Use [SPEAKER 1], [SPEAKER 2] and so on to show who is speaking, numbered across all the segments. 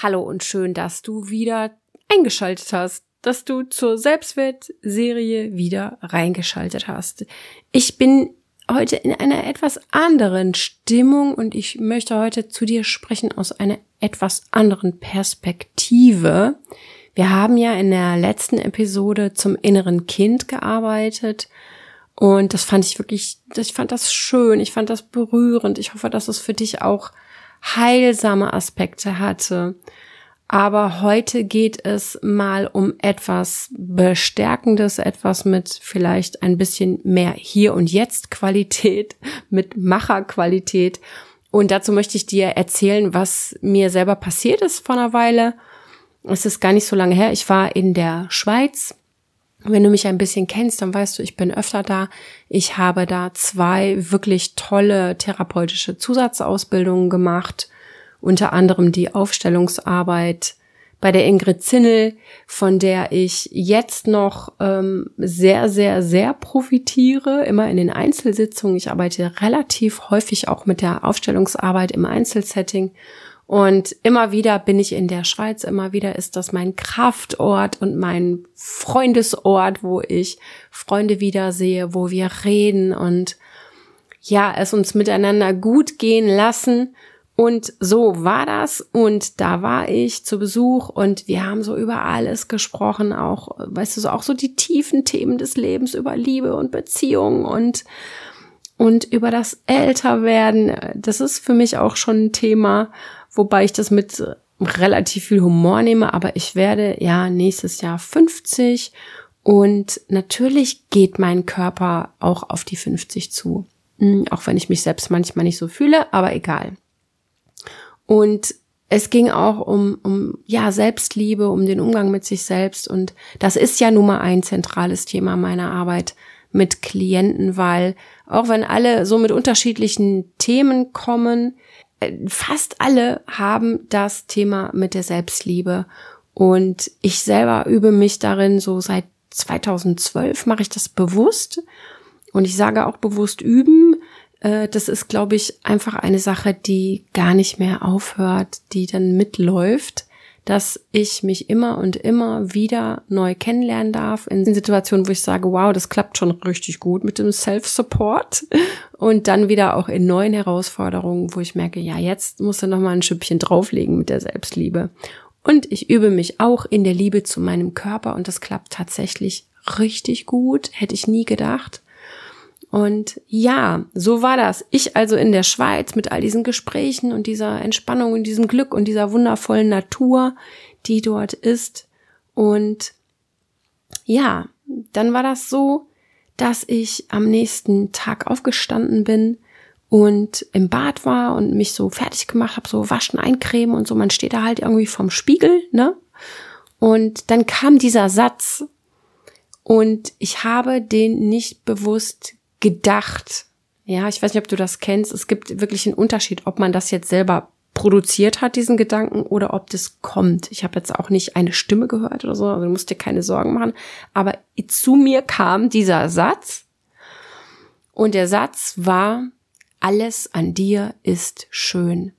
[SPEAKER 1] Hallo und schön, dass du wieder eingeschaltet hast, dass du zur Selbstwertserie wieder reingeschaltet hast. Ich bin heute in einer etwas anderen Stimmung und ich möchte heute zu dir sprechen aus einer etwas anderen Perspektive. Wir haben ja in der letzten Episode zum inneren Kind gearbeitet und das fand ich wirklich, ich fand das schön, ich fand das berührend. Ich hoffe, dass es für dich auch heilsame Aspekte hatte. Aber heute geht es mal um etwas Bestärkendes, etwas mit vielleicht ein bisschen mehr Hier und Jetzt Qualität, mit Macherqualität. Und dazu möchte ich dir erzählen, was mir selber passiert ist vor einer Weile. Es ist gar nicht so lange her. Ich war in der Schweiz wenn du mich ein bisschen kennst, dann weißt du, ich bin öfter da. Ich habe da zwei wirklich tolle therapeutische Zusatzausbildungen gemacht, unter anderem die Aufstellungsarbeit bei der Ingrid Zinnel, von der ich jetzt noch ähm, sehr, sehr, sehr profitiere, immer in den Einzelsitzungen. Ich arbeite relativ häufig auch mit der Aufstellungsarbeit im Einzelsetting und immer wieder bin ich in der Schweiz, immer wieder ist das mein Kraftort und mein Freundesort, wo ich Freunde wiedersehe, wo wir reden und ja, es uns miteinander gut gehen lassen. Und so war das. Und da war ich zu Besuch und wir haben so über alles gesprochen, auch, weißt du, so auch so die tiefen Themen des Lebens über Liebe und Beziehung und und über das Älterwerden. Das ist für mich auch schon ein Thema wobei ich das mit relativ viel Humor nehme, aber ich werde ja nächstes Jahr 50 und natürlich geht mein Körper auch auf die 50 zu. Hm, auch wenn ich mich selbst manchmal nicht so fühle, aber egal. Und es ging auch um, um, ja, Selbstliebe, um den Umgang mit sich selbst. Und das ist ja nun mal ein zentrales Thema meiner Arbeit mit Klienten, weil auch wenn alle so mit unterschiedlichen Themen kommen, fast alle haben das Thema mit der Selbstliebe. Und ich selber übe mich darin, so seit 2012 mache ich das bewusst. Und ich sage auch bewusst üben. Äh, das ist, glaube ich, einfach eine Sache, die gar nicht mehr aufhört, die dann mitläuft dass ich mich immer und immer wieder neu kennenlernen darf in Situationen, wo ich sage, wow, das klappt schon richtig gut mit dem Self-Support und dann wieder auch in neuen Herausforderungen, wo ich merke, ja, jetzt muss er noch mal ein Schüppchen drauflegen mit der Selbstliebe. Und ich übe mich auch in der Liebe zu meinem Körper und das klappt tatsächlich richtig gut, hätte ich nie gedacht. Und ja, so war das. Ich also in der Schweiz mit all diesen Gesprächen und dieser Entspannung und diesem Glück und dieser wundervollen Natur, die dort ist. Und ja, dann war das so, dass ich am nächsten Tag aufgestanden bin und im Bad war und mich so fertig gemacht habe, so waschen, eincremen und so. Man steht da halt irgendwie vom Spiegel, ne? Und dann kam dieser Satz und ich habe den nicht bewusst gedacht. Ja, ich weiß nicht, ob du das kennst. Es gibt wirklich einen Unterschied, ob man das jetzt selber produziert hat, diesen Gedanken, oder ob das kommt. Ich habe jetzt auch nicht eine Stimme gehört oder so, also du musst dir keine Sorgen machen. Aber zu mir kam dieser Satz und der Satz war, alles an dir ist schön.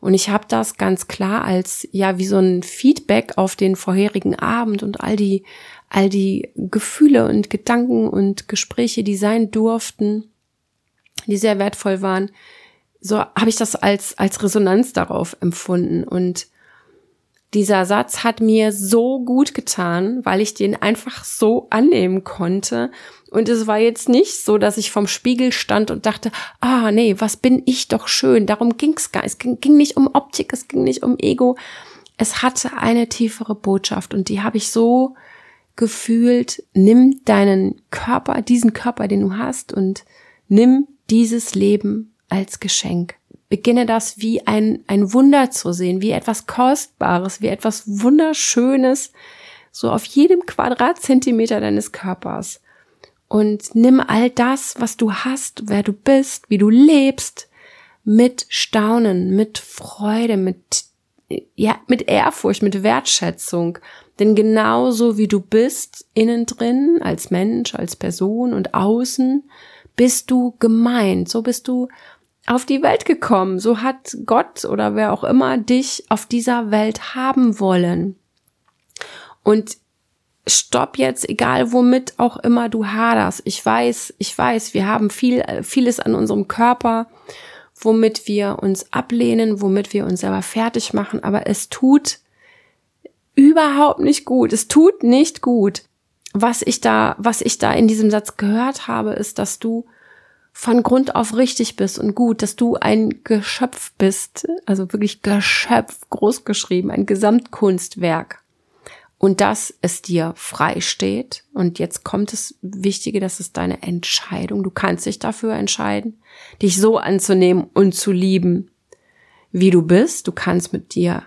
[SPEAKER 1] Und ich habe das ganz klar als ja wie so ein Feedback auf den vorherigen Abend und all die all die Gefühle und Gedanken und Gespräche, die sein durften, die sehr wertvoll waren, so habe ich das als, als Resonanz darauf empfunden. Und dieser Satz hat mir so gut getan, weil ich den einfach so annehmen konnte. Und es war jetzt nicht so, dass ich vom Spiegel stand und dachte, ah, nee, was bin ich doch schön. Darum ging's gar. Es ging, ging nicht um Optik, es ging nicht um Ego. Es hatte eine tiefere Botschaft und die habe ich so gefühlt, nimm deinen Körper, diesen Körper, den du hast und nimm dieses Leben als Geschenk. Beginne das wie ein, ein Wunder zu sehen, wie etwas Kostbares, wie etwas Wunderschönes, so auf jedem Quadratzentimeter deines Körpers. Und nimm all das, was du hast, wer du bist, wie du lebst, mit Staunen, mit Freude, mit, ja, mit Ehrfurcht, mit Wertschätzung denn genauso wie du bist, innen drin, als Mensch, als Person und außen, bist du gemeint. So bist du auf die Welt gekommen. So hat Gott oder wer auch immer dich auf dieser Welt haben wollen. Und stopp jetzt, egal womit auch immer du haderst. Ich weiß, ich weiß, wir haben viel, vieles an unserem Körper, womit wir uns ablehnen, womit wir uns selber fertig machen, aber es tut überhaupt nicht gut. Es tut nicht gut. Was ich da, was ich da in diesem Satz gehört habe, ist, dass du von Grund auf richtig bist und gut, dass du ein Geschöpf bist, also wirklich Geschöpf, groß geschrieben, ein Gesamtkunstwerk. Und dass es dir frei steht. Und jetzt kommt das Wichtige, das ist deine Entscheidung. Du kannst dich dafür entscheiden, dich so anzunehmen und zu lieben, wie du bist. Du kannst mit dir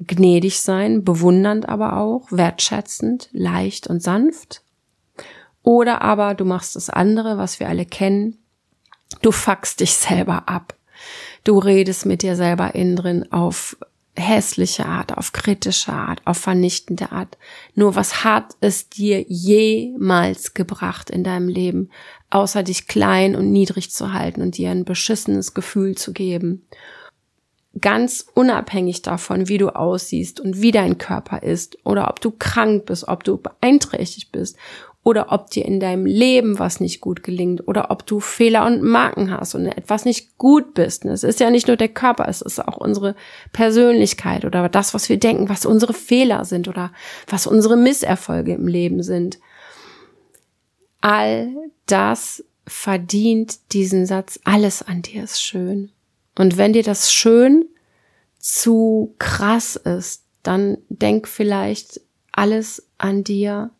[SPEAKER 1] gnädig sein, bewundernd aber auch, wertschätzend, leicht und sanft. Oder aber du machst das andere, was wir alle kennen. Du fuckst dich selber ab. Du redest mit dir selber innen drin auf hässliche Art, auf kritische Art, auf vernichtende Art. Nur was hat es dir jemals gebracht in deinem Leben, außer dich klein und niedrig zu halten und dir ein beschissenes Gefühl zu geben? Ganz unabhängig davon, wie du aussiehst und wie dein Körper ist oder ob du krank bist, ob du beeinträchtigt bist oder ob dir in deinem Leben was nicht gut gelingt oder ob du Fehler und Marken hast und etwas nicht gut bist. Es ist ja nicht nur der Körper, es ist auch unsere Persönlichkeit oder das, was wir denken, was unsere Fehler sind oder was unsere Misserfolge im Leben sind. All das verdient diesen Satz, alles an dir ist schön. Und wenn dir das schön zu krass ist, dann denk vielleicht, alles an dir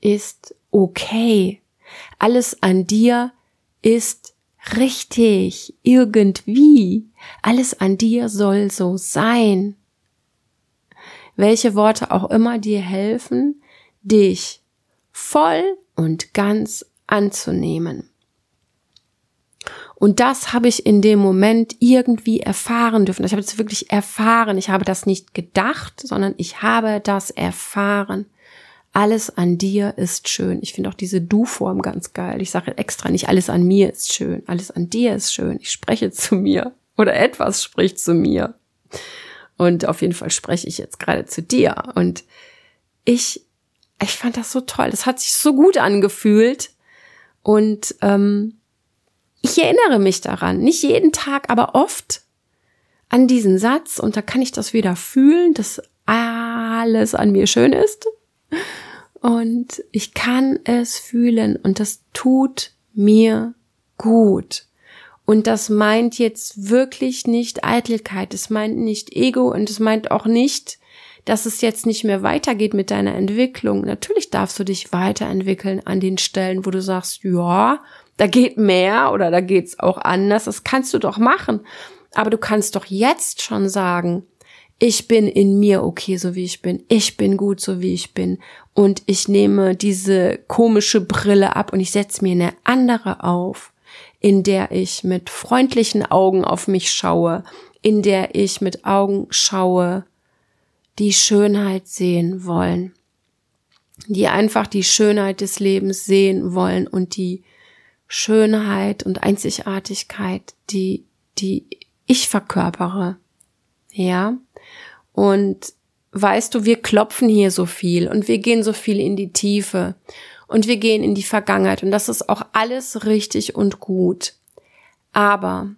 [SPEAKER 1] ist okay. Alles an dir ist richtig, irgendwie. Alles an dir soll so sein. Welche Worte auch immer dir helfen, dich voll und ganz anzunehmen. Und das habe ich in dem Moment irgendwie erfahren dürfen. Ich habe das wirklich erfahren. Ich habe das nicht gedacht, sondern ich habe das erfahren alles an dir ist schön. Ich finde auch diese Du-Form ganz geil. Ich sage extra nicht, alles an mir ist schön, alles an dir ist schön. Ich spreche zu mir oder etwas spricht zu mir. Und auf jeden Fall spreche ich jetzt gerade zu dir. Und ich, ich fand das so toll. Das hat sich so gut angefühlt. Und ähm, ich erinnere mich daran, nicht jeden Tag, aber oft an diesen Satz. Und da kann ich das wieder fühlen, dass alles an mir schön ist und ich kann es fühlen und das tut mir gut. Und das meint jetzt wirklich nicht Eitelkeit, es meint nicht Ego und es meint auch nicht, dass es jetzt nicht mehr weitergeht mit deiner Entwicklung. Natürlich darfst du dich weiterentwickeln an den Stellen, wo du sagst, ja, da geht mehr oder da geht's auch anders. Das kannst du doch machen. Aber du kannst doch jetzt schon sagen, ich bin in mir okay, so wie ich bin. Ich bin gut, so wie ich bin. Und ich nehme diese komische Brille ab und ich setze mir eine andere auf, in der ich mit freundlichen Augen auf mich schaue, in der ich mit Augen schaue, die Schönheit sehen wollen, die einfach die Schönheit des Lebens sehen wollen und die Schönheit und Einzigartigkeit, die, die ich verkörpere. Ja, und weißt du, wir klopfen hier so viel und wir gehen so viel in die Tiefe und wir gehen in die Vergangenheit und das ist auch alles richtig und gut. Aber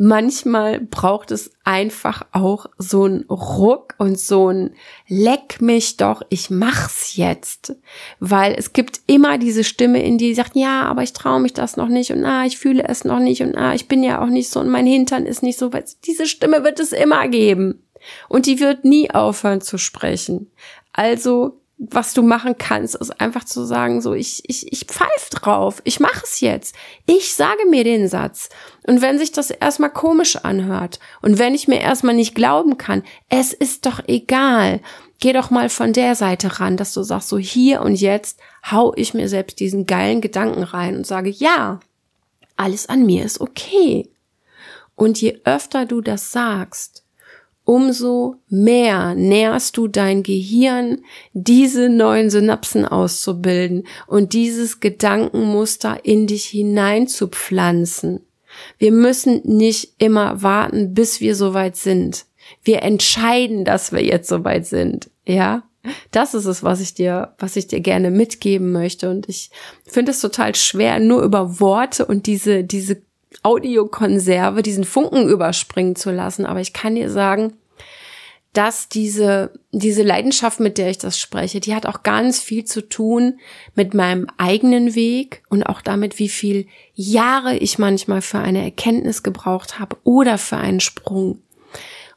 [SPEAKER 1] manchmal braucht es einfach auch so ein Ruck und so ein Leck mich doch, ich mach's jetzt. Weil es gibt immer diese Stimme in dir, die sagt, ja, aber ich traue mich das noch nicht und ah, ich fühle es noch nicht und ah, ich bin ja auch nicht so und mein Hintern ist nicht so, weil diese Stimme wird es immer geben. Und die wird nie aufhören zu sprechen. Also, was du machen kannst, ist einfach zu sagen, so, ich, ich, ich pfeif drauf, ich mache es jetzt. Ich sage mir den Satz. Und wenn sich das erstmal komisch anhört und wenn ich mir erstmal nicht glauben kann, es ist doch egal. Geh doch mal von der Seite ran, dass du sagst, so hier und jetzt hau ich mir selbst diesen geilen Gedanken rein und sage, ja, alles an mir ist okay. Und je öfter du das sagst, umso mehr nährst du dein Gehirn, diese neuen Synapsen auszubilden und dieses Gedankenmuster in dich hinein zu pflanzen. Wir müssen nicht immer warten, bis wir soweit sind. Wir entscheiden, dass wir jetzt soweit sind. Ja, das ist es, was ich dir, was ich dir gerne mitgeben möchte. Und ich finde es total schwer, nur über Worte und diese, diese Audiokonserve, diesen Funken überspringen zu lassen. Aber ich kann dir sagen, dass diese, diese Leidenschaft, mit der ich das spreche, die hat auch ganz viel zu tun mit meinem eigenen Weg und auch damit, wie viel Jahre ich manchmal für eine Erkenntnis gebraucht habe oder für einen Sprung.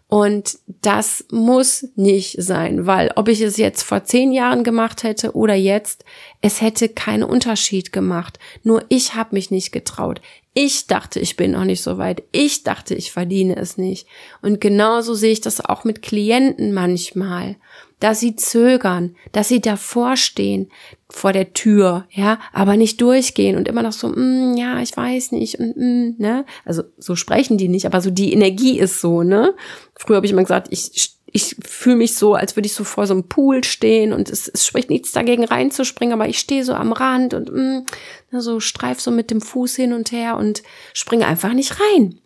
[SPEAKER 1] Und das muss nicht sein, weil ob ich es jetzt vor zehn Jahren gemacht hätte oder jetzt, es hätte keinen Unterschied gemacht. Nur ich habe mich nicht getraut. Ich dachte, ich bin noch nicht so weit. Ich dachte, ich verdiene es nicht. Und genauso sehe ich das auch mit Klienten manchmal, dass sie zögern, dass sie davor stehen, vor der Tür, ja, aber nicht durchgehen und immer noch so, mm, ja, ich weiß nicht und mm, ne, also so sprechen die nicht, aber so die Energie ist so, ne. Früher habe ich immer gesagt, ich ich fühle mich so, als würde ich so vor so einem Pool stehen und es, es spricht nichts dagegen reinzuspringen, aber ich stehe so am Rand und mm, so streif so mit dem Fuß hin und her und springe einfach nicht rein.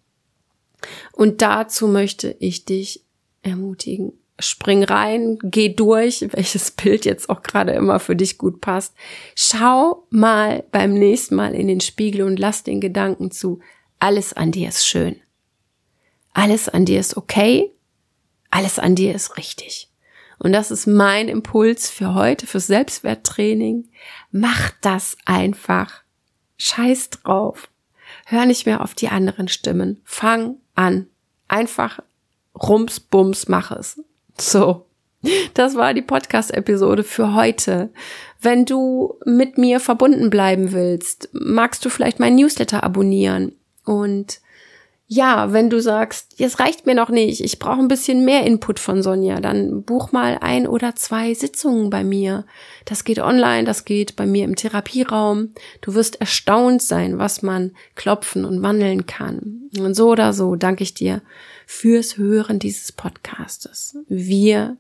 [SPEAKER 1] Und dazu möchte ich dich ermutigen. Spring rein, geh durch, welches Bild jetzt auch gerade immer für dich gut passt. Schau mal beim nächsten Mal in den Spiegel und lass den Gedanken zu, alles an dir ist schön. Alles an dir ist okay alles an dir ist richtig. Und das ist mein Impuls für heute, fürs Selbstwerttraining. Mach das einfach. Scheiß drauf. Hör nicht mehr auf die anderen Stimmen. Fang an. Einfach rums, bums, mach es. So. Das war die Podcast-Episode für heute. Wenn du mit mir verbunden bleiben willst, magst du vielleicht mein Newsletter abonnieren und ja, wenn du sagst, es reicht mir noch nicht, ich brauche ein bisschen mehr Input von Sonja, dann buch mal ein oder zwei Sitzungen bei mir. Das geht online, das geht bei mir im Therapieraum. Du wirst erstaunt sein, was man klopfen und wandeln kann. Und so oder so danke ich dir fürs Hören dieses Podcastes. Wir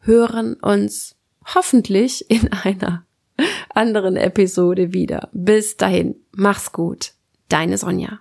[SPEAKER 1] hören uns hoffentlich in einer anderen Episode wieder. Bis dahin, mach's gut. Deine Sonja.